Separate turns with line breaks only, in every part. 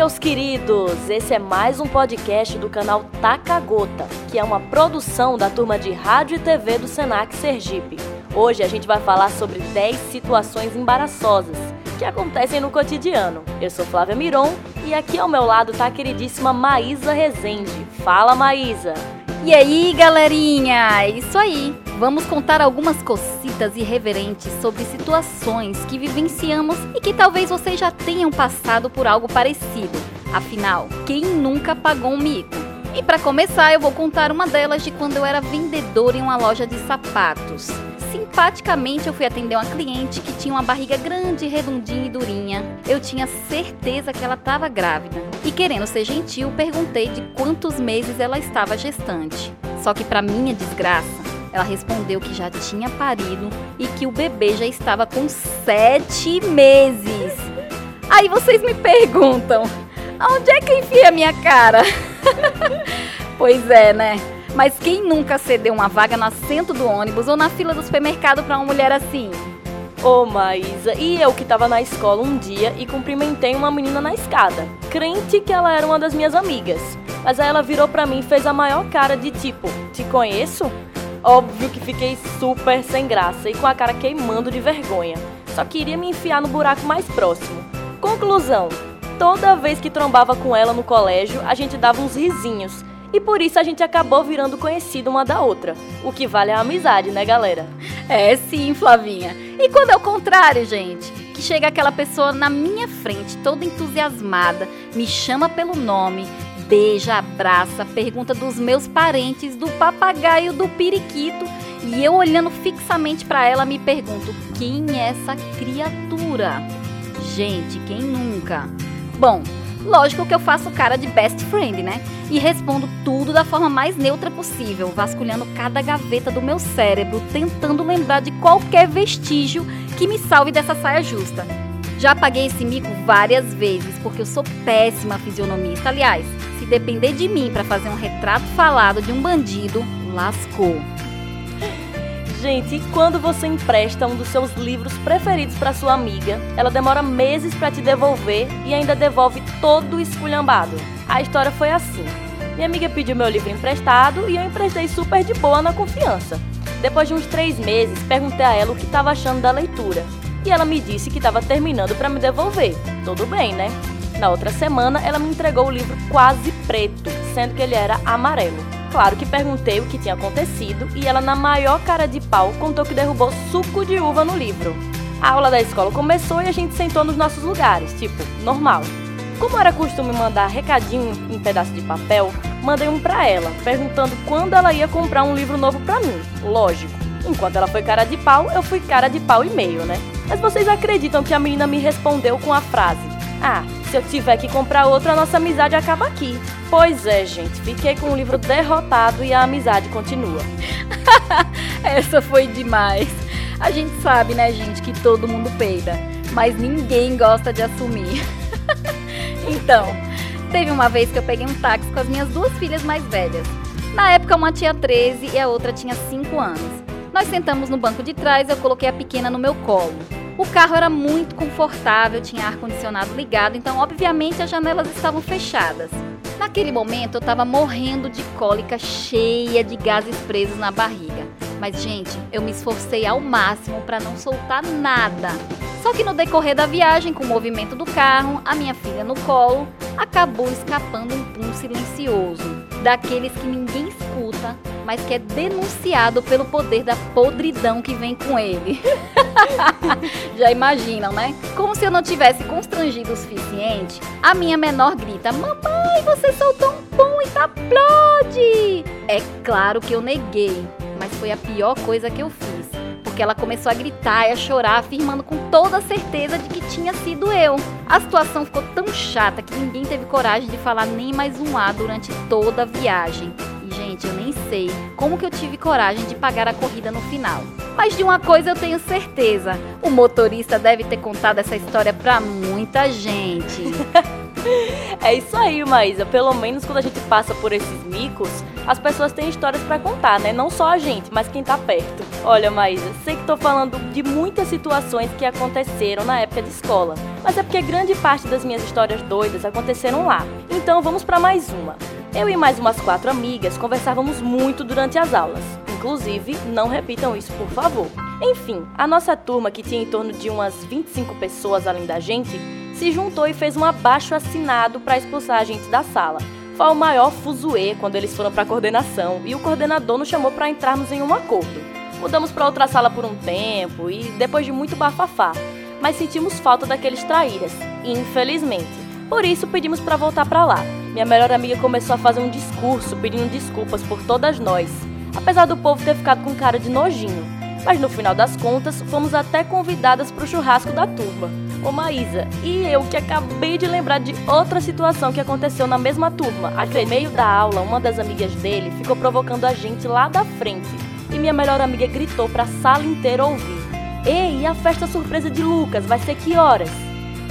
meus queridos! Esse é mais um podcast do canal Taca Gota, que é uma produção da turma de rádio e TV do Senac Sergipe. Hoje a gente vai falar sobre 10 situações embaraçosas que acontecem no cotidiano. Eu sou Flávia Miron e aqui ao meu lado tá a queridíssima Maísa Rezende. Fala, Maísa!
E aí, galerinha? É isso aí! Vamos contar algumas cocitas irreverentes sobre situações que vivenciamos e que talvez vocês já tenham passado por algo parecido. Afinal, quem nunca pagou um mico? E para começar, eu vou contar uma delas de quando eu era vendedora em uma loja de sapatos. Simpaticamente, eu fui atender uma cliente que tinha uma barriga grande, redondinha e durinha. Eu tinha certeza que ela estava grávida. E querendo ser gentil, perguntei de quantos meses ela estava gestante. Só que, para minha desgraça, ela respondeu que já tinha parido e que o bebê já estava com sete meses. Aí vocês me perguntam, aonde é que enfia a minha cara? pois é, né? Mas quem nunca cedeu uma vaga no assento do ônibus ou na fila do supermercado para uma mulher assim?
Ô, oh, Maísa, e eu que tava na escola um dia e cumprimentei uma menina na escada, crente que ela era uma das minhas amigas. Mas aí ela virou para mim e fez a maior cara de tipo: Te conheço? Óbvio que fiquei super sem graça e com a cara queimando de vergonha. Só queria me enfiar no buraco mais próximo. Conclusão: toda vez que trombava com ela no colégio, a gente dava uns risinhos. E por isso a gente acabou virando conhecida uma da outra. O que vale é a amizade, né, galera?
É sim, Flavinha. E quando é o contrário, gente? Que chega aquela pessoa na minha frente, toda entusiasmada, me chama pelo nome, beija, abraça, pergunta dos meus parentes, do papagaio, do periquito. E eu olhando fixamente para ela me pergunto: quem é essa criatura? Gente, quem nunca? Bom, lógico que eu faço cara de best friend, né? E respondo tudo da forma mais neutra possível, vasculhando cada gaveta do meu cérebro, tentando lembrar de qualquer vestígio que me salve dessa saia justa. Já paguei esse mico várias vezes, porque eu sou péssima fisionomista. Aliás, se depender de mim para fazer um retrato falado de um bandido, lascou.
Gente, e quando você empresta um dos seus livros preferidos para sua amiga, ela demora meses para te devolver e ainda devolve todo esculhambado. A história foi assim. Minha amiga pediu meu livro emprestado e eu emprestei super de boa na confiança. Depois de uns três meses, perguntei a ela o que estava achando da leitura. E ela me disse que estava terminando para me devolver. Tudo bem, né? Na outra semana, ela me entregou o livro quase preto, sendo que ele era amarelo. Claro que perguntei o que tinha acontecido e ela, na maior cara de pau, contou que derrubou suco de uva no livro. A aula da escola começou e a gente sentou nos nossos lugares, tipo, normal. Como era costume mandar recadinho em pedaço de papel, mandei um pra ela, perguntando quando ela ia comprar um livro novo pra mim. Lógico. Enquanto ela foi cara de pau, eu fui cara de pau e meio, né? Mas vocês acreditam que a menina me respondeu com a frase: Ah, se eu tiver que comprar outro, a nossa amizade acaba aqui. Pois é, gente, fiquei com o livro derrotado e a amizade continua.
Essa foi demais. A gente sabe, né, gente, que todo mundo peida, mas ninguém gosta de assumir. então, teve uma vez que eu peguei um táxi com as minhas duas filhas mais velhas. Na época, uma tinha 13 e a outra tinha 5 anos. Nós sentamos no banco de trás e eu coloquei a pequena no meu colo. O carro era muito confortável, tinha ar-condicionado ligado, então, obviamente, as janelas estavam fechadas. Naquele momento, eu estava morrendo de cólica, cheia de gases presos na barriga. Mas, gente, eu me esforcei ao máximo para não soltar nada. Só que no decorrer da viagem, com o movimento do carro, a minha filha no colo, acabou escapando um pum silencioso, daqueles que ninguém escuta, mas que é denunciado pelo poder da podridão que vem com ele. Já imaginam, né? Como se eu não tivesse constrangido o suficiente, a minha menor grita: Mamãe, você soltou um pum e tá explode! É claro que eu neguei, mas foi a pior coisa que eu fiz. Porque ela começou a gritar e a chorar, afirmando com toda certeza de que tinha sido eu. A situação ficou tão chata que ninguém teve coragem de falar nem mais um A durante toda a viagem. Gente, eu nem sei como que eu tive coragem de pagar a corrida no final. Mas de uma coisa eu tenho certeza: o motorista deve ter contado essa história pra muita gente.
É isso aí, Maísa. Pelo menos quando a gente passa por esses micos, as pessoas têm histórias para contar, né? Não só a gente, mas quem tá perto. Olha, Maísa, sei que tô falando de muitas situações que aconteceram na época de escola, mas é porque grande parte das minhas histórias doidas aconteceram lá. Então vamos para mais uma. Eu e mais umas quatro amigas conversávamos muito durante as aulas. Inclusive, não repitam isso, por favor. Enfim, a nossa turma, que tinha em torno de umas 25 pessoas além da gente, se juntou e fez um abaixo assinado para expulsar a gente da sala. Foi o maior fuzuê quando eles foram para a coordenação e o coordenador nos chamou para entrarmos em um acordo. Mudamos para outra sala por um tempo e depois de muito bafafá, mas sentimos falta daqueles traíras, infelizmente. Por isso pedimos para voltar para lá. Minha melhor amiga começou a fazer um discurso pedindo desculpas por todas nós, apesar do povo ter ficado com cara de nojinho. Mas no final das contas, fomos até convidadas para o churrasco da turma. Ô Maísa, e eu que acabei de lembrar de outra situação que aconteceu na mesma turma. Aqui no meio da aula, uma das amigas dele ficou provocando a gente lá da frente. E minha melhor amiga gritou para a sala inteira ouvir: Ei, e a festa surpresa de Lucas vai ser que horas?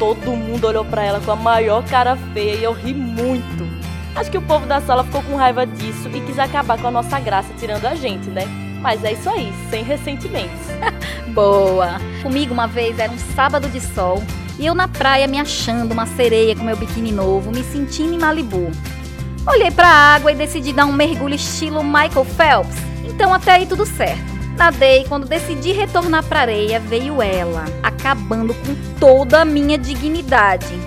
Todo mundo olhou para ela com a maior cara feia e eu ri muito. Acho que o povo da sala ficou com raiva disso e quis acabar com a nossa graça tirando a gente, né? Mas é isso aí, sem ressentimentos.
Boa! Comigo uma vez era um sábado de sol e eu na praia me achando uma sereia com meu biquíni novo, me sentindo em Malibu. Olhei para a água e decidi dar um mergulho estilo Michael Phelps. Então até aí tudo certo. Nadei, quando decidi retornar para areia, veio ela, acabando com toda a minha dignidade.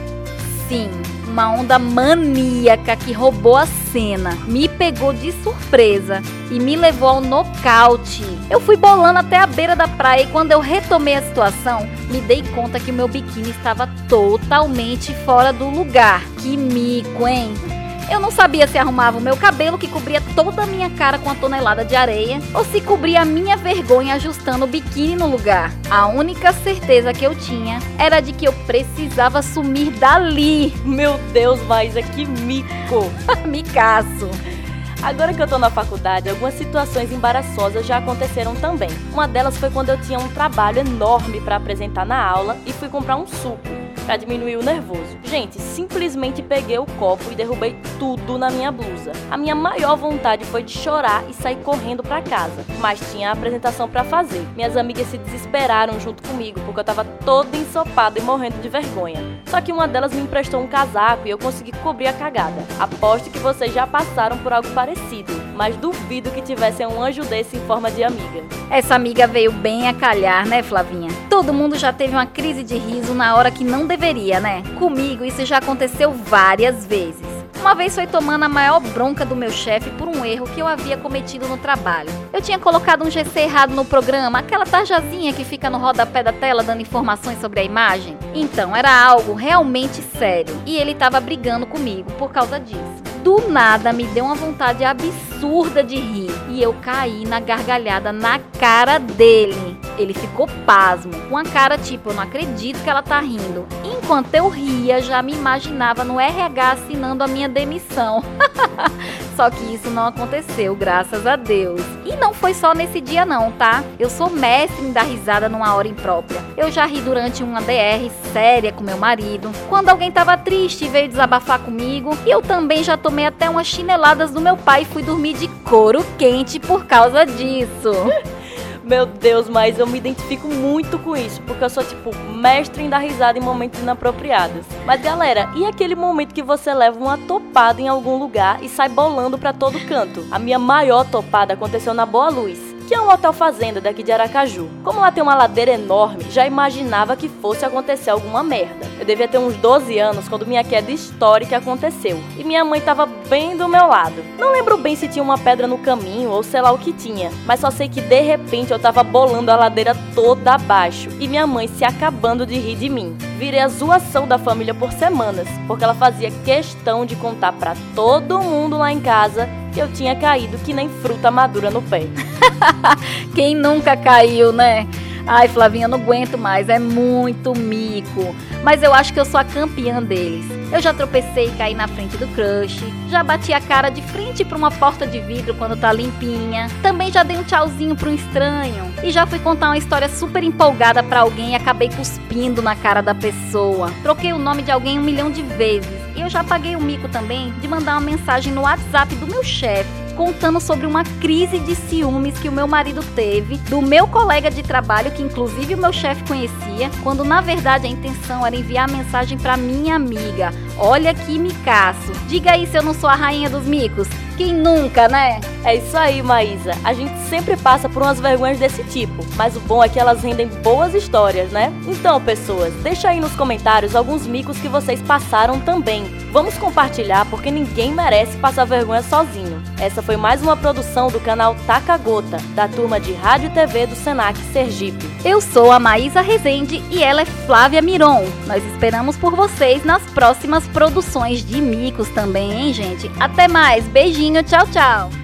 Sim, uma onda maníaca que roubou a cena, me pegou de surpresa e me levou ao nocaute. Eu fui bolando até a beira da praia e quando eu retomei a situação, me dei conta que o meu biquíni estava totalmente fora do lugar. Que mico, hein? Eu não sabia se arrumava o meu cabelo, que cobria toda a minha cara com a tonelada de areia, ou se cobria a minha vergonha ajustando o biquíni no lugar. A única certeza que eu tinha era de que eu precisava sumir dali.
Meu Deus, mas é que mico!
Micaço!
Agora que eu tô na faculdade, algumas situações embaraçosas já aconteceram também. Uma delas foi quando eu tinha um trabalho enorme para apresentar na aula e fui comprar um suco para diminuir o nervoso. Gente, simplesmente peguei o copo e derrubei tudo na minha blusa. A minha maior vontade foi de chorar e sair correndo para casa, mas tinha a apresentação para fazer. Minhas amigas se desesperaram junto comigo porque eu tava toda ensopada e morrendo de vergonha. Só que uma delas me emprestou um casaco e eu consegui cobrir a cagada. Aposto que vocês já passaram por algo parecido, mas duvido que tivessem um anjo desse em forma de amiga.
Essa amiga veio bem a calhar, né, Flavinha? Todo mundo já teve uma crise de riso na hora que não deveria, né? Comigo isso já aconteceu várias vezes. Uma vez foi tomando a maior bronca do meu chefe por um erro que eu havia cometido no trabalho. Eu tinha colocado um GC errado no programa, aquela tarjazinha que fica no rodapé da tela dando informações sobre a imagem. Então, era algo realmente sério e ele estava brigando comigo por causa disso. Do nada me deu uma vontade absurda de rir e eu caí na gargalhada na cara dele. Ele ficou pasmo, com a cara tipo, eu não acredito que ela tá rindo. Enquanto eu ria, já me imaginava no RH assinando a minha demissão. só que isso não aconteceu, graças a Deus. E não foi só nesse dia não, tá? Eu sou mestre em dar risada numa hora imprópria. Eu já ri durante uma DR séria com meu marido, quando alguém tava triste e veio desabafar comigo, e eu também já tomei até umas chineladas do meu pai e fui dormir de couro quente por causa disso.
Meu Deus, mas eu me identifico muito com isso, porque eu sou, tipo, mestre em dar risada em momentos inapropriados. Mas galera, e aquele momento que você leva uma topada em algum lugar e sai bolando para todo canto? A minha maior topada aconteceu na Boa Luz que é um hotel fazenda daqui de Aracaju. Como lá tem uma ladeira enorme, já imaginava que fosse acontecer alguma merda. Eu devia ter uns 12 anos quando minha queda histórica aconteceu, e minha mãe estava bem do meu lado. Não lembro bem se tinha uma pedra no caminho ou sei lá o que tinha, mas só sei que de repente eu tava bolando a ladeira toda abaixo e minha mãe se acabando de rir de mim. Virei a zoação da família por semanas, porque ela fazia questão de contar para todo mundo lá em casa que eu tinha caído que nem fruta madura no pé.
Quem nunca caiu, né? Ai, Flavinha, não aguento mais, é muito mico. Mas eu acho que eu sou a campeã deles. Eu já tropecei e caí na frente do crush, já bati a cara de frente para uma porta de vidro quando tá limpinha. Também já dei um tchauzinho para um estranho e já fui contar uma história super empolgada para alguém e acabei cuspindo na cara da pessoa. Troquei o nome de alguém um milhão de vezes E eu já paguei o mico também de mandar uma mensagem no WhatsApp do meu chefe contando sobre uma crise de ciúmes que o meu marido teve do meu colega de trabalho, que inclusive o meu chefe conhecia, quando na verdade a intenção era enviar a mensagem para minha amiga. Olha que micaço. Diga aí se eu não sou a rainha dos micos. Quem nunca, né?
É isso aí, Maísa. A gente sempre passa por umas vergonhas desse tipo, mas o bom é que elas rendem boas histórias, né? Então, pessoas, deixa aí nos comentários alguns micos que vocês passaram também. Vamos compartilhar porque ninguém merece passar vergonha sozinho. Essa foi mais uma produção do canal Taca Gota, da turma de Rádio e TV do Senac Sergipe.
Eu sou a Maísa Rezende e ela é Flávia Miron. Nós esperamos por vocês nas próximas produções de micos também, hein, gente? Até mais, beijinho, tchau, tchau!